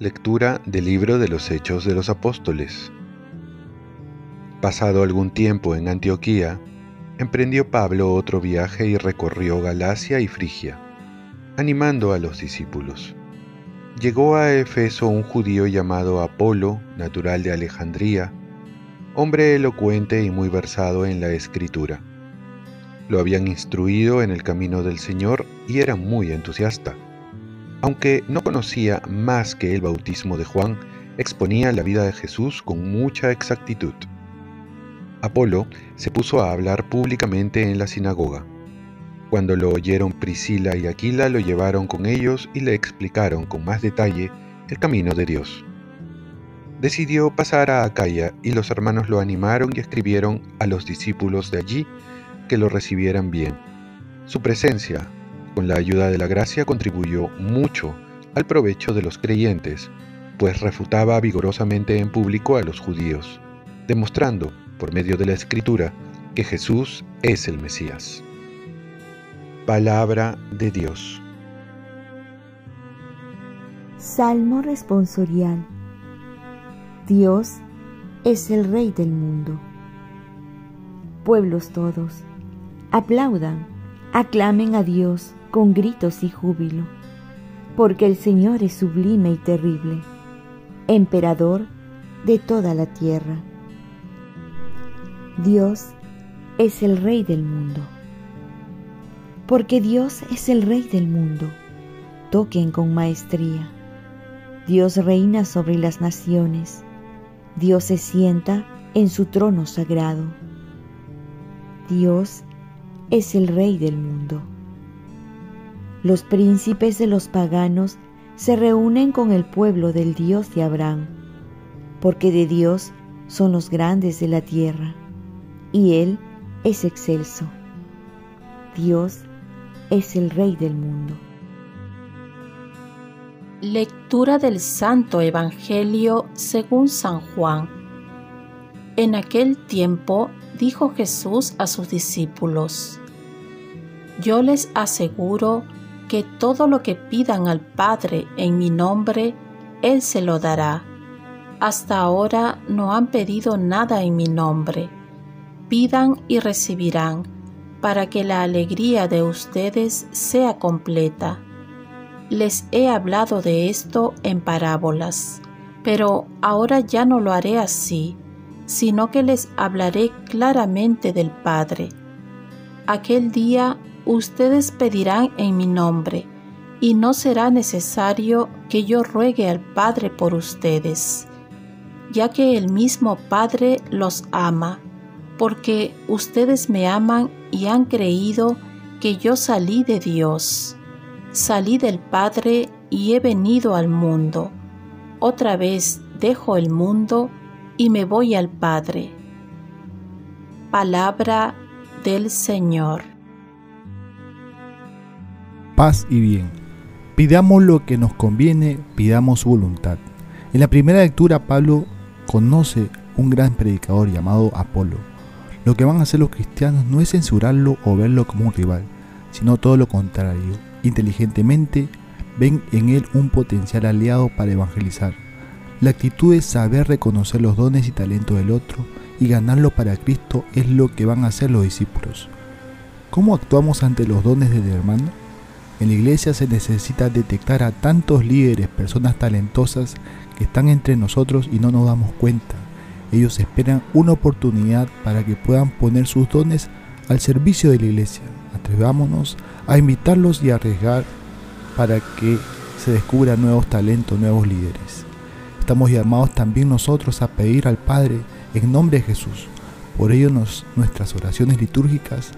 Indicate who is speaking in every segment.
Speaker 1: Lectura del libro de los Hechos de los Apóstoles. Pasado algún tiempo en Antioquía, emprendió Pablo otro viaje y recorrió Galacia y Frigia, animando a los discípulos. Llegó a Efeso un judío llamado Apolo, natural de Alejandría, hombre elocuente y muy versado en la escritura. Lo habían instruido en el camino del Señor y era muy entusiasta aunque no conocía más que el bautismo de Juan, exponía la vida de Jesús con mucha exactitud. Apolo se puso a hablar públicamente en la sinagoga. Cuando lo oyeron Priscila y Aquila lo llevaron con ellos y le explicaron con más detalle el camino de Dios. Decidió pasar a Acaya y los hermanos lo animaron y escribieron a los discípulos de allí que lo recibieran bien. Su presencia con la ayuda de la gracia contribuyó mucho al provecho de los creyentes, pues refutaba vigorosamente en público a los judíos, demostrando, por medio de la escritura, que Jesús es el Mesías. Palabra de Dios.
Speaker 2: Salmo responsorial. Dios es el Rey del mundo. Pueblos todos, aplaudan, aclamen a Dios con gritos y júbilo, porque el Señor es sublime y terrible, emperador de toda la tierra. Dios es el Rey del mundo. Porque Dios es el Rey del mundo, toquen con maestría. Dios reina sobre las naciones, Dios se sienta en su trono sagrado. Dios es el Rey del mundo. Los príncipes de los paganos se reúnen con el pueblo del Dios de Abraham, porque de Dios son los grandes de la tierra, y Él es excelso. Dios es el Rey del mundo.
Speaker 3: Lectura del Santo Evangelio según San Juan. En aquel tiempo dijo Jesús a sus discípulos, Yo les aseguro que todo lo que pidan al Padre en mi nombre, Él se lo dará. Hasta ahora no han pedido nada en mi nombre. Pidan y recibirán, para que la alegría de ustedes sea completa. Les he hablado de esto en parábolas, pero ahora ya no lo haré así, sino que les hablaré claramente del Padre. Aquel día ustedes pedirán en mi nombre, y no será necesario que yo ruegue al Padre por ustedes, ya que el mismo Padre los ama, porque ustedes me aman y han creído que yo salí de Dios. Salí del Padre y he venido al mundo. Otra vez dejo el mundo y me voy al Padre. Palabra del Señor
Speaker 4: paz y bien. Pidamos lo que nos conviene, pidamos su voluntad. En la primera lectura Pablo conoce un gran predicador llamado Apolo. Lo que van a hacer los cristianos no es censurarlo o verlo como un rival, sino todo lo contrario. Inteligentemente ven en él un potencial aliado para evangelizar. La actitud de saber reconocer los dones y talentos del otro y ganarlo para Cristo es lo que van a hacer los discípulos. ¿Cómo actuamos ante los dones del hermano? En la iglesia se necesita detectar a tantos líderes, personas talentosas que están entre nosotros y no nos damos cuenta. Ellos esperan una oportunidad para que puedan poner sus dones al servicio de la iglesia. Atrevámonos a invitarlos y a arriesgar para que se descubran nuevos talentos, nuevos líderes. Estamos llamados también nosotros a pedir al Padre en nombre de Jesús. Por ello nuestras oraciones litúrgicas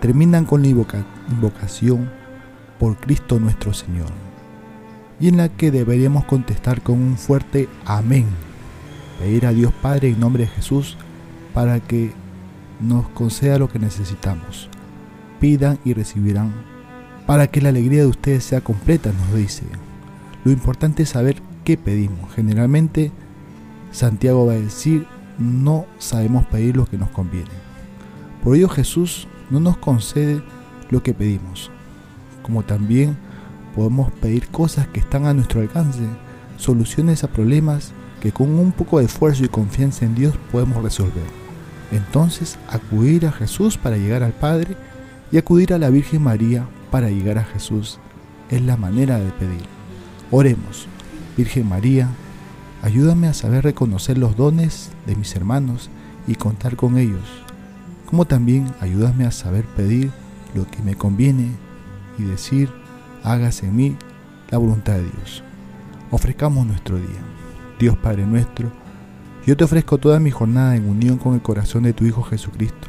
Speaker 4: terminan con la invocación por Cristo nuestro Señor, y en la que deberíamos contestar con un fuerte amén, pedir a Dios Padre en nombre de Jesús para que nos conceda lo que necesitamos. Pidan y recibirán, para que la alegría de ustedes sea completa, nos dice. Lo importante es saber qué pedimos. Generalmente Santiago va a decir, no sabemos pedir lo que nos conviene. Por ello Jesús no nos concede lo que pedimos, como también podemos pedir cosas que están a nuestro alcance, soluciones a problemas que con un poco de esfuerzo y confianza en Dios podemos resolver. Entonces, acudir a Jesús para llegar al Padre y acudir a la Virgen María para llegar a Jesús es la manera de pedir. Oremos, Virgen María, ayúdame a saber reconocer los dones de mis hermanos y contar con ellos, como también ayúdame a saber pedir lo que me conviene y decir, hágase en mí la voluntad de Dios. Ofrezcamos nuestro día. Dios Padre nuestro, yo te ofrezco toda mi jornada en unión con el corazón de tu Hijo Jesucristo,